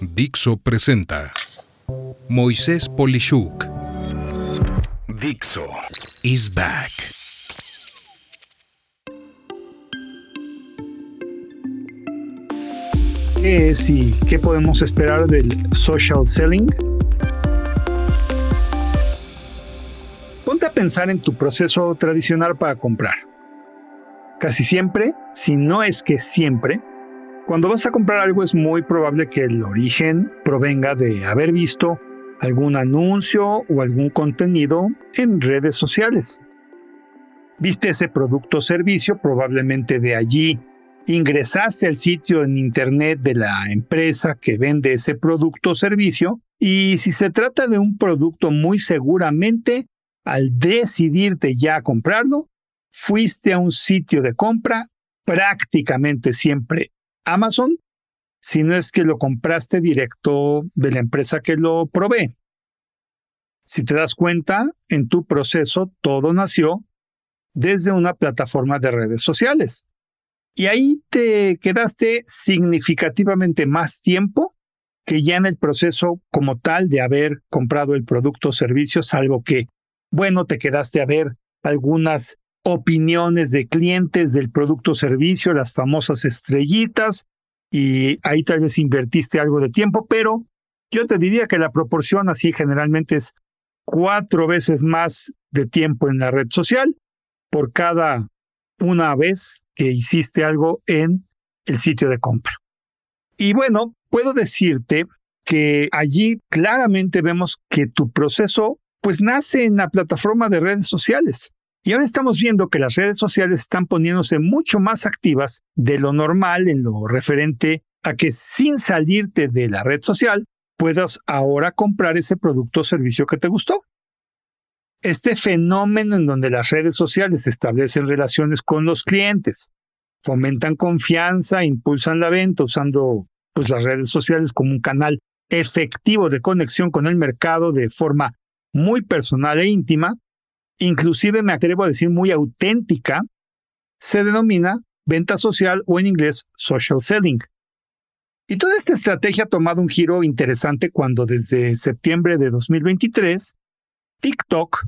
Dixo presenta Moisés Polishuk. Dixo is back. ¿Qué es y qué podemos esperar del social selling? Ponte a pensar en tu proceso tradicional para comprar. Casi siempre, si no es que siempre, cuando vas a comprar algo es muy probable que el origen provenga de haber visto algún anuncio o algún contenido en redes sociales. Viste ese producto o servicio, probablemente de allí ingresaste al sitio en internet de la empresa que vende ese producto o servicio y si se trata de un producto muy seguramente al decidirte ya a comprarlo, fuiste a un sitio de compra prácticamente siempre Amazon, si no es que lo compraste directo de la empresa que lo provee. Si te das cuenta, en tu proceso todo nació desde una plataforma de redes sociales. Y ahí te quedaste significativamente más tiempo que ya en el proceso como tal de haber comprado el producto o servicio, salvo que, bueno, te quedaste a ver algunas opiniones de clientes del producto o servicio, las famosas estrellitas, y ahí tal vez invertiste algo de tiempo, pero yo te diría que la proporción así generalmente es cuatro veces más de tiempo en la red social por cada una vez que hiciste algo en el sitio de compra. Y bueno, puedo decirte que allí claramente vemos que tu proceso pues nace en la plataforma de redes sociales. Y ahora estamos viendo que las redes sociales están poniéndose mucho más activas de lo normal en lo referente a que sin salirte de la red social puedas ahora comprar ese producto o servicio que te gustó. Este fenómeno en donde las redes sociales establecen relaciones con los clientes, fomentan confianza, impulsan la venta usando pues, las redes sociales como un canal efectivo de conexión con el mercado de forma muy personal e íntima, inclusive me atrevo a decir muy auténtica, se denomina venta social o en inglés social selling. Y toda esta estrategia ha tomado un giro interesante cuando desde septiembre de 2023, TikTok,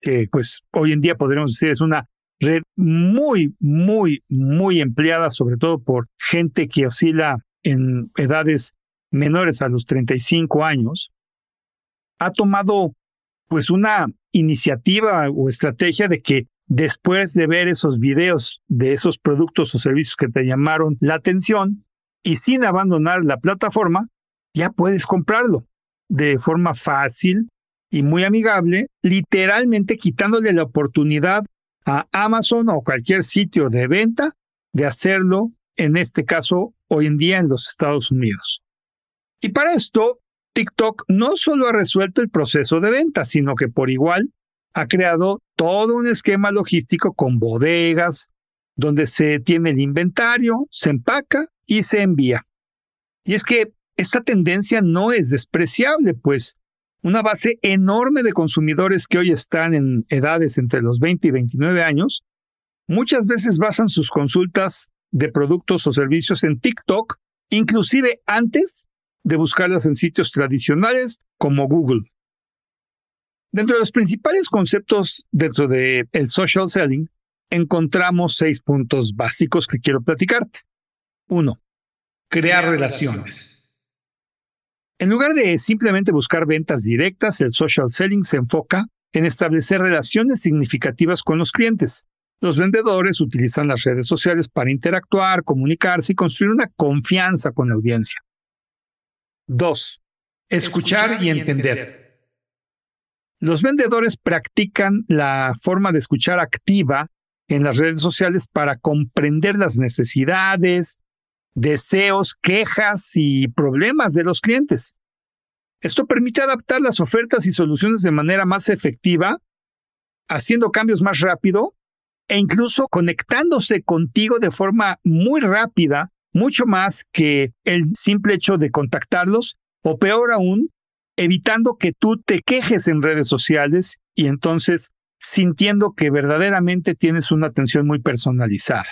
que pues hoy en día podríamos decir es una red muy, muy, muy empleada, sobre todo por gente que oscila en edades menores a los 35 años, ha tomado pues una iniciativa o estrategia de que después de ver esos videos de esos productos o servicios que te llamaron la atención y sin abandonar la plataforma, ya puedes comprarlo de forma fácil y muy amigable, literalmente quitándole la oportunidad a Amazon o cualquier sitio de venta de hacerlo, en este caso, hoy en día en los Estados Unidos. Y para esto, TikTok no solo ha resuelto el proceso de venta, sino que por igual ha creado todo un esquema logístico con bodegas, donde se tiene el inventario, se empaca y se envía. Y es que esta tendencia no es despreciable, pues una base enorme de consumidores que hoy están en edades entre los 20 y 29 años, muchas veces basan sus consultas de productos o servicios en TikTok, inclusive antes de buscarlas en sitios tradicionales como Google. Dentro de los principales conceptos dentro de el social selling, encontramos seis puntos básicos que quiero platicarte. Uno, crear relaciones. En lugar de simplemente buscar ventas directas, el social selling se enfoca en establecer relaciones significativas con los clientes. Los vendedores utilizan las redes sociales para interactuar, comunicarse y construir una confianza con la audiencia. 2. Escuchar, y entender. Los vendedores practican la forma de escuchar activa en las redes sociales para comprender las necesidades, deseos, quejas y problemas de los clientes. Esto permite adaptar las ofertas y soluciones de manera más efectiva, haciendo cambios más rápido e incluso conectándose contigo de forma muy rápida mucho más que el simple hecho de contactarlos o peor aún, evitando que tú te quejes en redes sociales y entonces sintiendo que verdaderamente tienes una atención muy personalizada.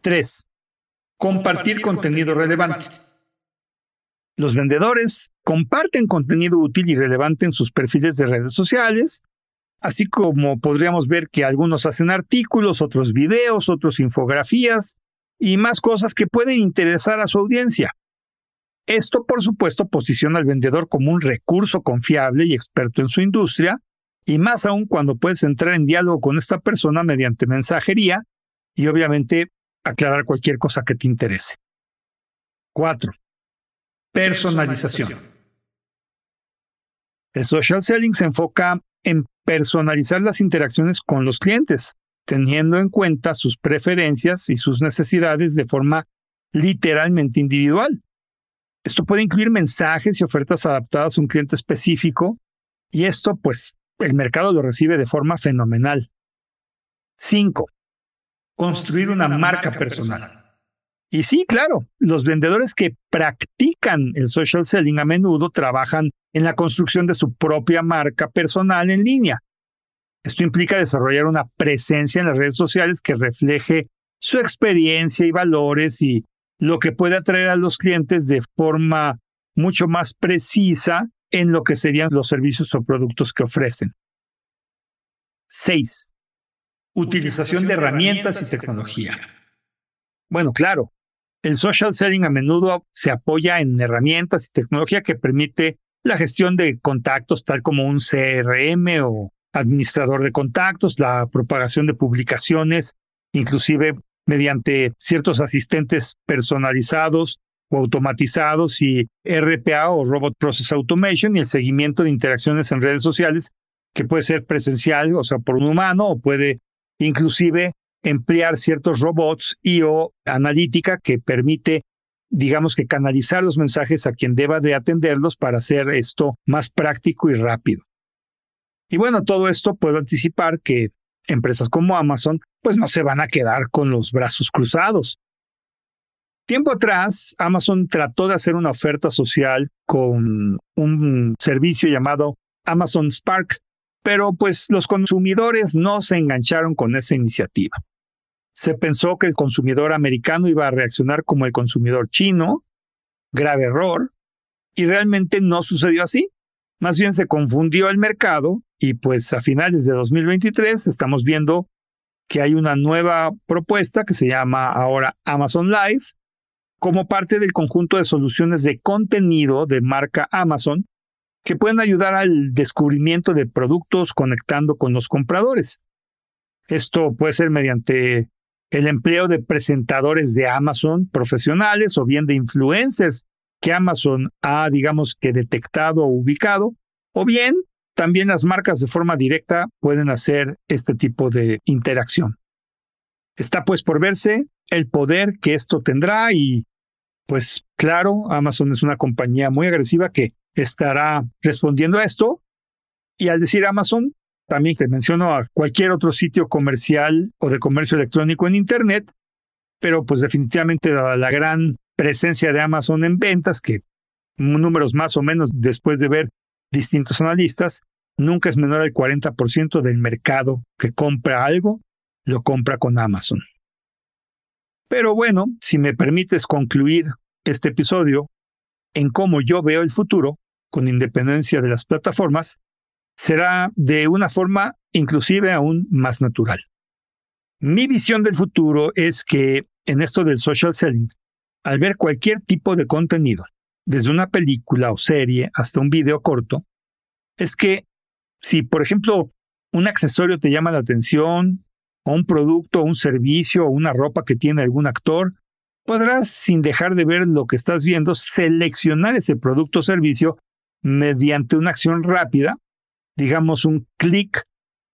3. Compartir contenido relevante. Los vendedores comparten contenido útil y relevante en sus perfiles de redes sociales, así como podríamos ver que algunos hacen artículos, otros videos, otros infografías y más cosas que pueden interesar a su audiencia. Esto, por supuesto, posiciona al vendedor como un recurso confiable y experto en su industria, y más aún cuando puedes entrar en diálogo con esta persona mediante mensajería y obviamente aclarar cualquier cosa que te interese. 4. Personalización. El social selling se enfoca en personalizar las interacciones con los clientes, teniendo en cuenta sus preferencias y sus necesidades de forma literalmente individual. Esto puede incluir mensajes y ofertas adaptadas a un cliente específico y esto pues el mercado lo recibe de forma fenomenal. 5. Construir una marca personal. Y sí, claro, los vendedores que practican el social selling a menudo trabajan en la construcción de su propia marca personal en línea. Esto implica desarrollar una presencia en las redes sociales que refleje su experiencia y valores y lo que puede atraer a los clientes de forma mucho más precisa en lo que serían los servicios o productos que ofrecen. 6. Utilización de herramientas y tecnología. Bueno, claro, el social selling a menudo se apoya en herramientas y tecnología que permite la gestión de contactos tal como un CRM o administrador de contactos, la propagación de publicaciones, inclusive mediante ciertos asistentes personalizados o automatizados y RPA o Robot Process Automation y el seguimiento de interacciones en redes sociales que puede ser presencial, o sea, por un humano o puede inclusive emplear ciertos robots y o analítica que permite digamos que canalizar los mensajes a quien deba de atenderlos para hacer esto más práctico y rápido. Y bueno, todo esto puedo anticipar que empresas como Amazon pues no se van a quedar con los brazos cruzados. Tiempo atrás, Amazon trató de hacer una oferta social con un servicio llamado Amazon Spark, pero pues los consumidores no se engancharon con esa iniciativa. Se pensó que el consumidor americano iba a reaccionar como el consumidor chino, grave error, y realmente no sucedió así. Más bien se confundió el mercado y pues a finales de 2023 estamos viendo que hay una nueva propuesta que se llama ahora Amazon Live como parte del conjunto de soluciones de contenido de marca Amazon que pueden ayudar al descubrimiento de productos conectando con los compradores. Esto puede ser mediante el empleo de presentadores de Amazon profesionales o bien de influencers que Amazon ha, digamos que, detectado o ubicado, o bien también las marcas de forma directa pueden hacer este tipo de interacción. Está pues por verse el poder que esto tendrá y pues claro, Amazon es una compañía muy agresiva que estará respondiendo a esto. Y al decir Amazon, también te menciono a cualquier otro sitio comercial o de comercio electrónico en Internet, pero pues definitivamente la, la gran presencia de Amazon en ventas, que números más o menos después de ver distintos analistas, nunca es menor al 40% del mercado que compra algo, lo compra con Amazon. Pero bueno, si me permites concluir este episodio en cómo yo veo el futuro, con independencia de las plataformas, será de una forma inclusive aún más natural. Mi visión del futuro es que en esto del social selling, al ver cualquier tipo de contenido, desde una película o serie hasta un video corto, es que si, por ejemplo, un accesorio te llama la atención, o un producto, un servicio, o una ropa que tiene algún actor, podrás, sin dejar de ver lo que estás viendo, seleccionar ese producto o servicio mediante una acción rápida digamos, un clic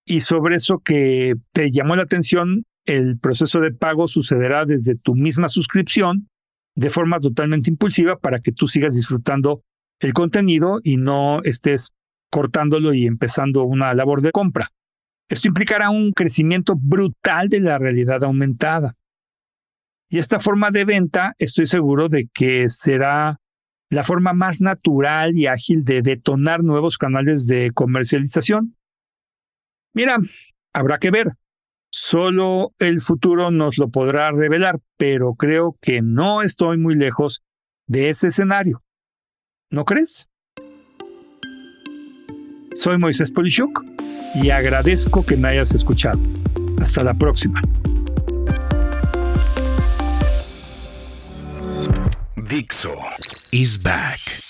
y sobre eso que te llamó la atención, el proceso de pago sucederá desde tu misma suscripción de forma totalmente impulsiva para que tú sigas disfrutando el contenido y no estés cortándolo y empezando una labor de compra. Esto implicará un crecimiento brutal de la realidad aumentada. Y esta forma de venta, estoy seguro de que será la forma más natural y ágil de detonar nuevos canales de comercialización. Mira, habrá que ver. Solo el futuro nos lo podrá revelar, pero creo que no estoy muy lejos de ese escenario. ¿No crees? Soy Moisés Polishuk y agradezco que me hayas escuchado. Hasta la próxima. Dixo is back.